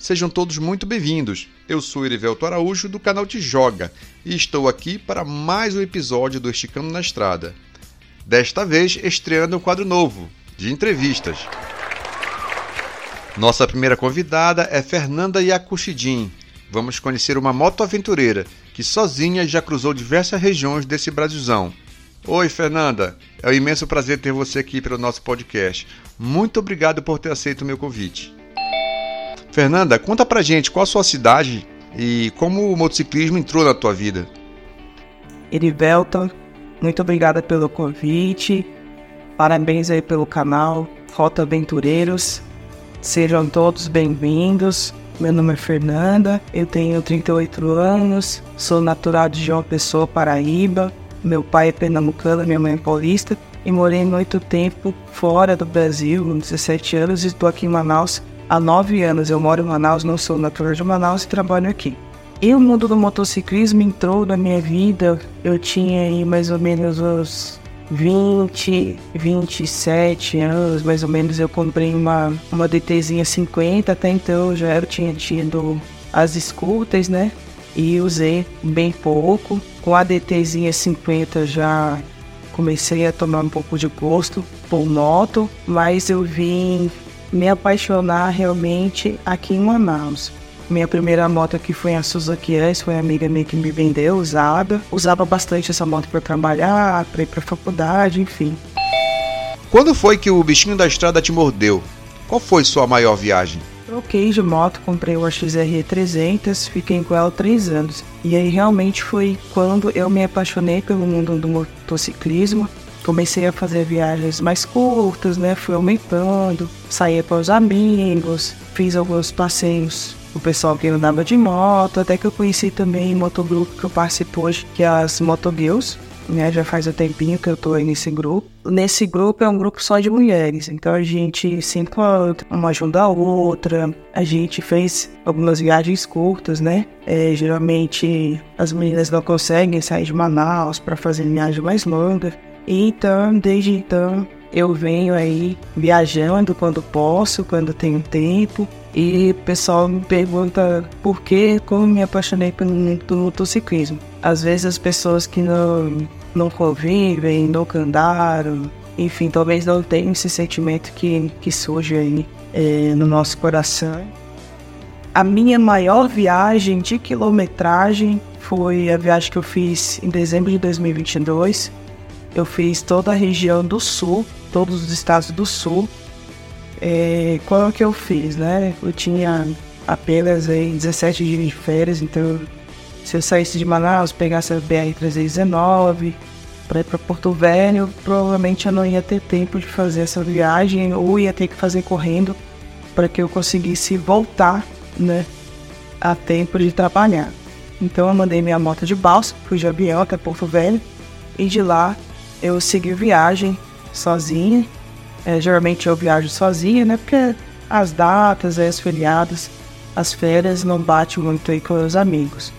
sejam todos muito bem-vindos. Eu sou Erivelto Araújo do canal Te Joga e estou aqui para mais um episódio do Esticando na Estrada. Desta vez estreando um quadro novo, de entrevistas. Nossa primeira convidada é Fernanda Yacuchidin. Vamos conhecer uma moto aventureira que sozinha já cruzou diversas regiões desse Brasilzão. Oi, Fernanda. É um imenso prazer ter você aqui pelo nosso podcast. Muito obrigado por ter aceito o meu convite. Fernanda, conta pra gente qual a sua cidade e como o motociclismo entrou na tua vida. Erivelton, muito obrigada pelo convite. Parabéns aí pelo canal Rota Aventureiros. Sejam todos bem-vindos. Meu nome é Fernanda, eu tenho 38 anos, sou natural de João Pessoa, Paraíba. Meu pai é pernambucano, minha mãe é paulista e morei muito tempo fora do Brasil, com 17 anos, e estou aqui em Manaus há nove anos. Eu moro em Manaus, não sou natural de Manaus e trabalho aqui. E o mundo do motociclismo entrou na minha vida. Eu tinha aí mais ou menos uns 20, 27 anos, mais ou menos. Eu comprei uma, uma DTzinha 50. Até então eu já eu tinha tido as escutas, né? E usei bem pouco. Com a DTzinha 50 já comecei a tomar um pouco de gosto por moto, mas eu vim me apaixonar realmente aqui em Manaus. Minha primeira moto aqui foi a Suzuki S, foi a amiga minha que me vendeu, usada. Usava bastante essa moto para trabalhar, para ir para faculdade, enfim. Quando foi que o bichinho da estrada te mordeu? Qual foi sua maior viagem? Troquei de moto, comprei uma XR 300, fiquei com ela três anos. E aí realmente foi quando eu me apaixonei pelo mundo do motociclismo comecei a fazer viagens mais curtas, né? Fui aumentando, saía para os amigos, fiz alguns passeios o pessoal que andava de moto, até que eu conheci também o motogrupo que eu participo hoje, que é as Motogirls, né? Já faz um tempinho que eu tô aí nesse grupo. Nesse grupo é um grupo só de mulheres, então a gente se encontra, uma ajuda a outra. A gente fez algumas viagens curtas, né? É, geralmente as meninas não conseguem sair de Manaus para fazer viagem mais longa. Então, desde então, eu venho aí viajando quando posso, quando tenho tempo. E o pessoal me pergunta por que, como me apaixonei pelo motociclismo. Às vezes as pessoas que não, não convivem, nunca andaram, enfim, talvez não tenham esse sentimento que, que surge aí é, no nosso coração. A minha maior viagem de quilometragem foi a viagem que eu fiz em dezembro de 2022 eu fiz toda a região do sul, todos os estados do sul. É, qual é que eu fiz, né? Eu tinha apenas aí 17 dias de férias, então se eu saísse de Manaus, pegasse a BR-319 para ir para Porto Velho, provavelmente eu não ia ter tempo de fazer essa viagem ou ia ter que fazer correndo para que eu conseguisse voltar, né, a tempo de trabalhar. Então eu mandei minha moto de balsa, fui de avião até Porto Velho e de lá eu segui viagem sozinha. É, geralmente eu viajo sozinha, né? Porque as datas, as feriados, as férias não batem muito aí com os amigos.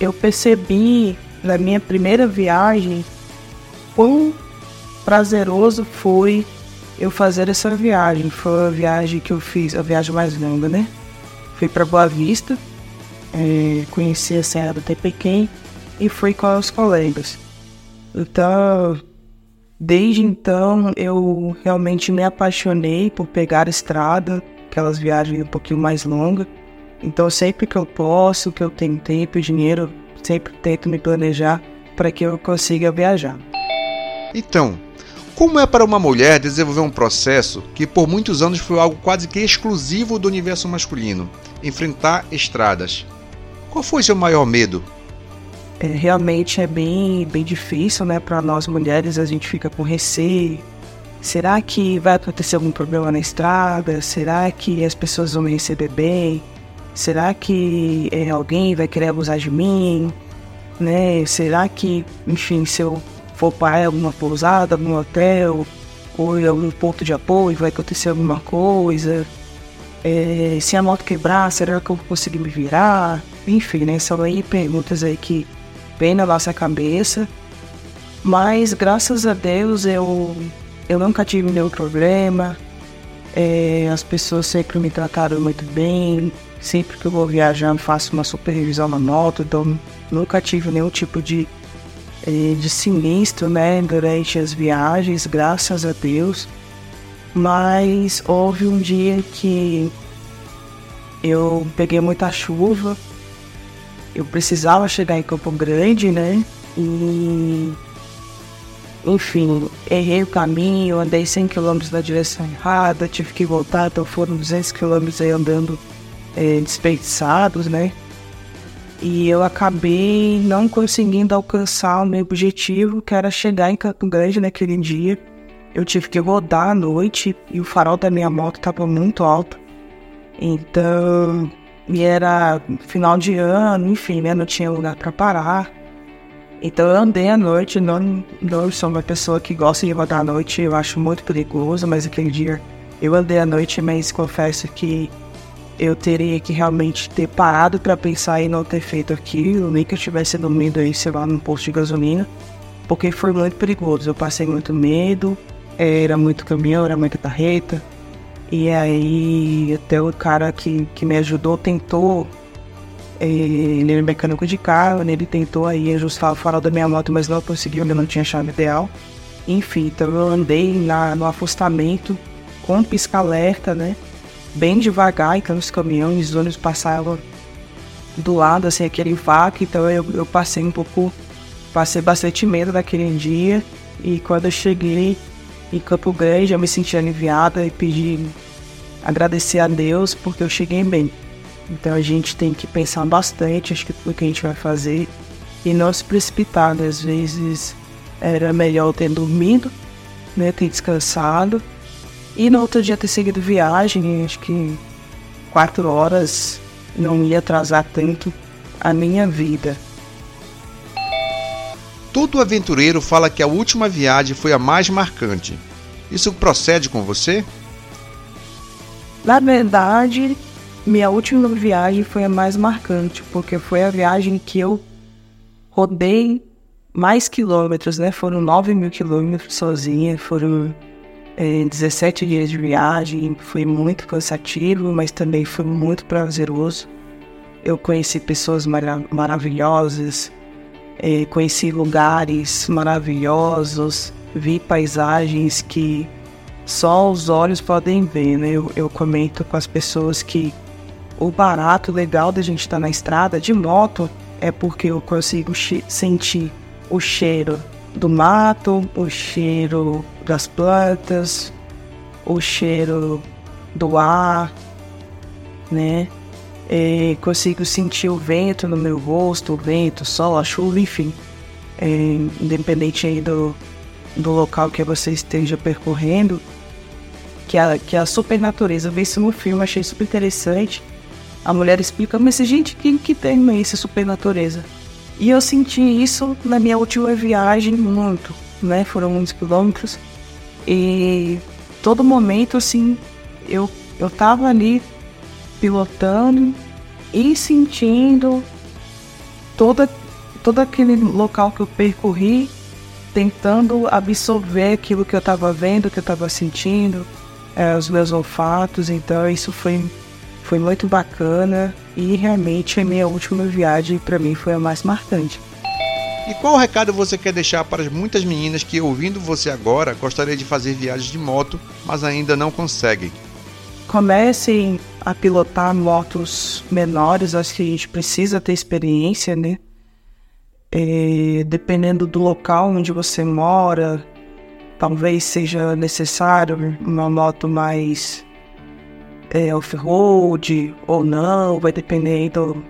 Eu percebi na minha primeira viagem quão prazeroso foi eu fazer essa viagem. Foi a viagem que eu fiz, a viagem mais longa, né? Fui para Boa Vista, é, conheci a Serra do Tepequém e fui com os colegas. Então, desde então, eu realmente me apaixonei por pegar estrada, aquelas viagens um pouquinho mais longas. Então, sempre que eu posso, que eu tenho tempo e dinheiro, sempre tento me planejar para que eu consiga viajar. Então, como é para uma mulher desenvolver um processo que por muitos anos foi algo quase que exclusivo do universo masculino, enfrentar estradas? Qual foi seu maior medo? É, realmente é bem, bem difícil, né? Para nós mulheres, a gente fica com receio. Será que vai acontecer algum problema na estrada? Será que as pessoas vão me receber bem? Será que é, alguém vai querer abusar de mim? Né? Será que, enfim, se eu for para alguma pousada, algum hotel, ou em algum ponto de apoio, vai acontecer alguma coisa. É, se a moto quebrar, será que eu vou conseguir me virar? Enfim, né? São aí perguntas aí que vem na nossa cabeça. Mas graças a Deus eu, eu nunca tive nenhum problema. É, as pessoas sempre me trataram muito bem. Sempre que eu vou viajar, faço uma supervisão na moto. Então nunca tive nenhum tipo de de sinistro, né, durante as viagens, graças a Deus. Mas houve um dia que eu peguei muita chuva, eu precisava chegar em Campo Grande, né? E enfim, errei o caminho, andei 100 km na direção errada, tive que voltar, então foram 200 km aí andando é, desperdiçados, né? E eu acabei não conseguindo alcançar o meu objetivo, que era chegar em Campo Grande naquele dia. Eu tive que rodar à noite e o farol da minha moto estava muito alto. Então, e era final de ano, enfim, né? Não tinha lugar para parar. Então eu andei à noite, não, não sou uma pessoa que gosta de rodar à noite, eu acho muito perigoso, mas aquele dia eu andei à noite, mas confesso que eu teria que realmente ter parado para pensar em não ter feito aquilo, nem que eu tivesse dormindo aí, sei lá, num posto de gasolina, porque foi muito perigoso. Eu passei muito medo, era muito caminhão, era muita carreta, e aí até o cara que, que me ajudou tentou, eh, ele era mecânico de carro, né, ele tentou aí ajustar o farol da minha moto, mas não conseguiu, ele não tinha chave ideal. Enfim, então eu andei na, no afastamento com pisca-alerta, né? bem devagar, então os caminhões, os ônibus passavam do lado, assim, aquele vácuo, então eu, eu passei um pouco, passei bastante medo naquele dia, e quando eu cheguei em Campo Grande, eu me senti aliviada e pedi, agradecer a Deus, porque eu cheguei bem. Então a gente tem que pensar bastante, acho que tudo que a gente vai fazer, e não se precipitar, né? às vezes era melhor ter dormido, né, ter descansado, e no outro dia ter seguido viagem, acho que quatro horas não ia atrasar tanto a minha vida. Todo aventureiro fala que a última viagem foi a mais marcante. Isso procede com você? Na verdade, minha última viagem foi a mais marcante, porque foi a viagem que eu rodei mais quilômetros, né? Foram 9 mil quilômetros sozinha, foram é, 17 dias de viagem, foi muito cansativo, mas também foi muito prazeroso. Eu conheci pessoas marav maravilhosas, é, conheci lugares maravilhosos, vi paisagens que só os olhos podem ver. Né? Eu, eu comento com as pessoas que o barato legal da gente estar tá na estrada de moto é porque eu consigo sentir o cheiro do mato, o cheiro das plantas, o cheiro do ar, né? É, consigo sentir o vento no meu rosto, o vento, o sol, a chuva, enfim. É, independente aí do, do local que você esteja percorrendo, que a, que a super natureza, eu vi isso no filme, achei super interessante. A mulher explica, mas gente, que, que termo é esse super natureza? E eu senti isso na minha última viagem muito, né? Foram muitos quilômetros. E todo momento, assim, eu, eu tava ali pilotando e sentindo toda, todo aquele local que eu percorri, tentando absorver aquilo que eu estava vendo, que eu estava sentindo, é, os meus olfatos. Então, isso foi, foi muito bacana. E realmente a minha última viagem para mim foi a mais marcante. E qual recado você quer deixar para as muitas meninas que, ouvindo você agora, gostaria de fazer viagens de moto, mas ainda não conseguem? Comecem a pilotar motos menores, acho que a gente precisa ter experiência, né? É, dependendo do local onde você mora, talvez seja necessário uma moto mais é, off-road ou não, vai depender do,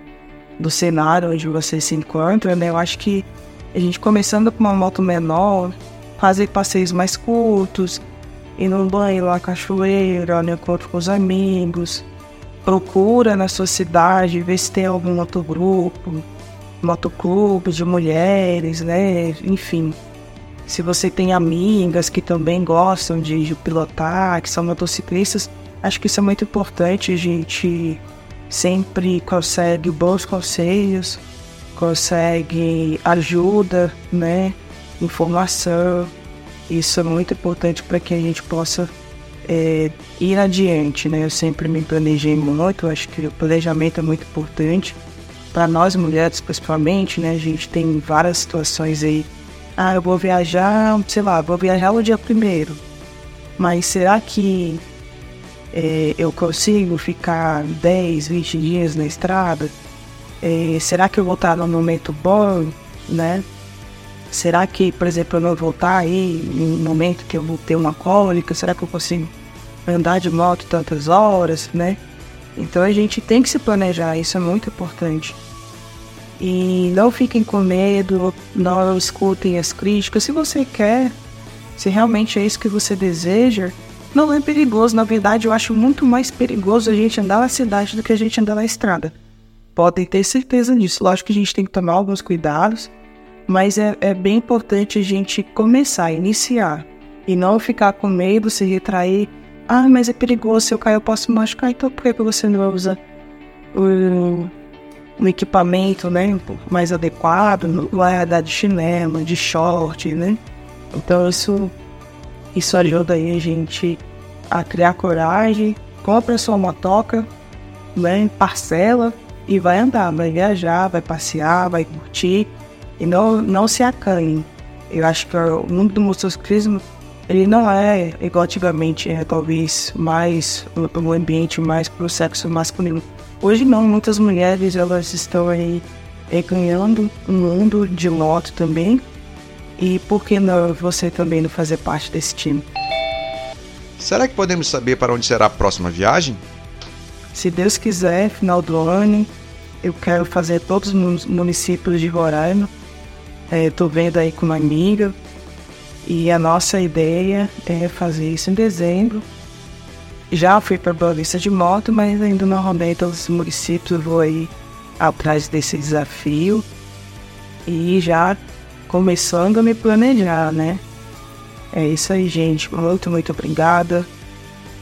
do cenário onde você se encontra, né? Eu acho que a gente começando com uma moto menor, fazer passeios mais curtos, ir no banho lá, cachoeira, no encontro com os amigos, procura na sua cidade, ver se tem algum outro grupo, motoclube de mulheres, né? Enfim, Se você tem amigas que também gostam de pilotar, que são motociclistas, acho que isso é muito importante. A gente sempre consegue bons conselhos, consegue ajuda, né? Informação. Isso é muito importante para que a gente possa é, ir adiante, né? Eu sempre me planejei muito, acho que o planejamento é muito importante para nós mulheres, principalmente, né? A gente tem várias situações aí. Ah, eu vou viajar, sei lá, vou viajar no dia primeiro. Mas será que é, eu consigo ficar 10, 20 dias na estrada? É, será que eu vou estar num momento bom, né? Será que, por exemplo, eu não vou estar aí em um momento que eu vou ter uma cólica? Será que eu consigo andar de moto tantas horas, né? Então a gente tem que se planejar, isso é muito importante. E não fiquem com medo, não escutem as críticas. Se você quer, se realmente é isso que você deseja, não é perigoso. Na verdade, eu acho muito mais perigoso a gente andar na cidade do que a gente andar na estrada. Podem ter certeza disso. Lógico que a gente tem que tomar alguns cuidados, mas é, é bem importante a gente começar, iniciar. E não ficar com medo, se retrair. Ah, mas é perigoso, se eu cair eu posso machucar. Então por que você não usa um, um equipamento né, mais adequado? Vai andar de chinelo, de short, né? Então isso, isso ajuda aí a gente a criar coragem. Compra sua motoca, né, parcela e vai andar, vai viajar, vai passear, vai curtir e não, não se acanhe. Eu acho que o mundo do motociclismo ele não é igual antigamente, é talvez mais um ambiente mais para o sexo masculino. Hoje não, muitas mulheres elas estão aí é, ganhando um mundo de moto também. E por que não você também não fazer parte desse time? Será que podemos saber para onde será a próxima viagem? Se Deus quiser, final do ano, eu quero fazer todos os municípios de Roraima Estou é, vendo aí com uma amiga e a nossa ideia é fazer isso em dezembro. Já fui para Boa Vista de moto, mas ainda não rodei todos os municípios. Vou aí atrás desse desafio e já começando a me planejar, né? É isso aí, gente. Muito, muito obrigada.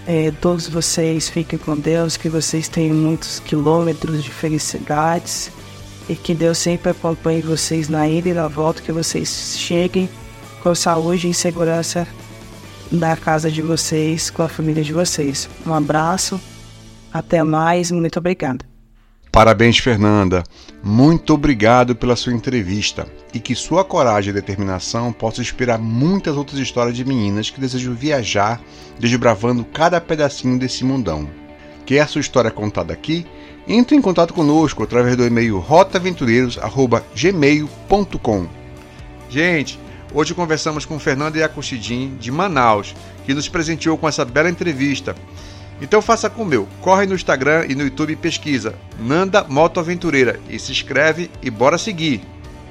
É, todos vocês fiquem com Deus, que vocês tenham muitos quilômetros de felicidades e que Deus sempre acompanhe vocês na ida e na volta, que vocês cheguem com saúde e segurança na casa de vocês, com a família de vocês. Um abraço, até mais, muito obrigada. Parabéns, Fernanda. Muito obrigado pela sua entrevista e que sua coragem e determinação possam inspirar muitas outras histórias de meninas que desejam viajar, desbravando cada pedacinho desse mundão. Quer a sua história contada aqui? Entre em contato conosco através do e-mail rotaventureiros@gmail.com. Gente, hoje conversamos com Fernanda Yacuchidin de Manaus, que nos presenteou com essa bela entrevista. Então faça como eu, corre no Instagram e no YouTube e pesquisa Nanda Moto Aventureira e se inscreve e bora seguir.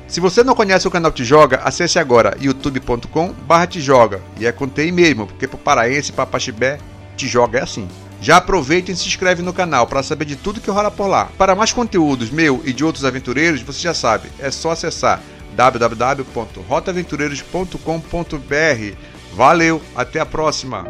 Se você não conhece o canal Te Joga, acesse agora youtube.com/barra Te Joga e é com TI mesmo, porque para paraense para Paxibé, Te Joga é assim. Já aproveita e se inscreve no canal para saber de tudo que rola por lá. Para mais conteúdos meu e de outros aventureiros, você já sabe, é só acessar www.rotaventureiros.com.br. Valeu, até a próxima!